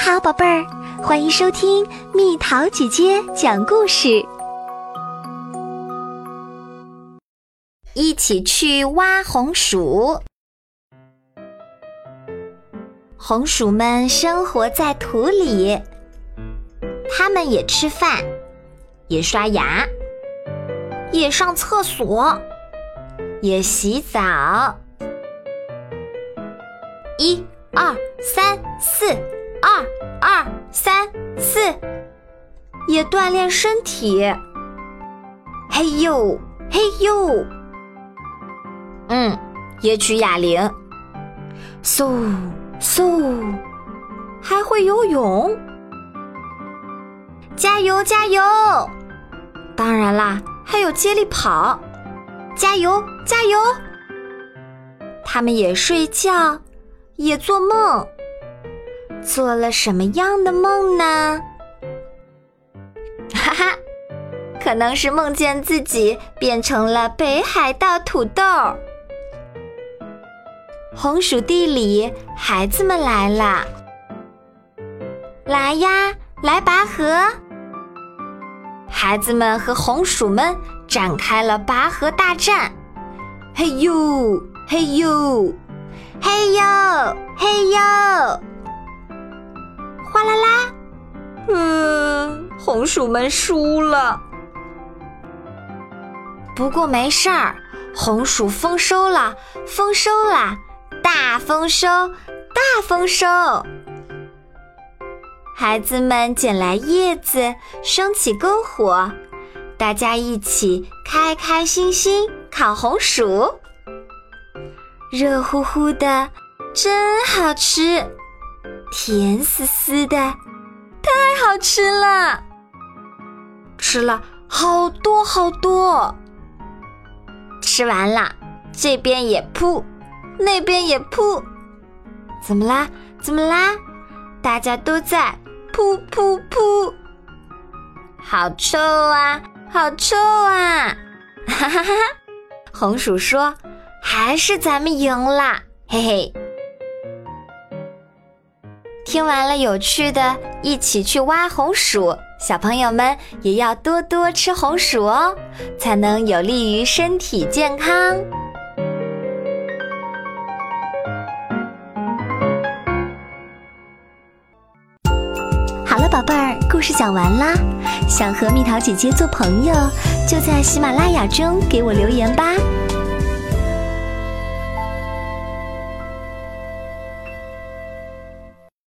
好，宝贝儿，欢迎收听蜜桃姐姐讲故事。一起去挖红薯。红薯们生活在土里，它们也吃饭，也刷牙，也上厕所，也洗澡。一、二、三、四。二二三四，也锻炼身体。嘿呦嘿呦，嗯，也举哑铃。嗖嗖，还会游泳。加油加油！当然啦，还有接力跑。加油加油！他们也睡觉，也做梦。做了什么样的梦呢？哈哈，可能是梦见自己变成了北海道土豆。红薯地里，孩子们来了，来呀，来拔河！孩子们和红薯们展开了拔河大战。嘿呦，嘿呦，嘿呦，嘿呦！红薯们输了。不过没事儿，红薯丰收了，丰收了，大丰收，大丰收。孩子们捡来叶子，生起篝火，大家一起开开心心烤红薯，热乎乎的，真好吃。甜丝丝的，太好吃了！吃了好多好多。吃完了，这边也扑，那边也扑。怎么啦？怎么啦？大家都在扑扑扑。好臭啊！好臭啊！哈哈哈哈！红薯说：“还是咱们赢啦，嘿嘿。”听完了有趣的，一起去挖红薯。小朋友们也要多多吃红薯哦，才能有利于身体健康。好了，宝贝儿，故事讲完啦。想和蜜桃姐姐做朋友，就在喜马拉雅中给我留言吧。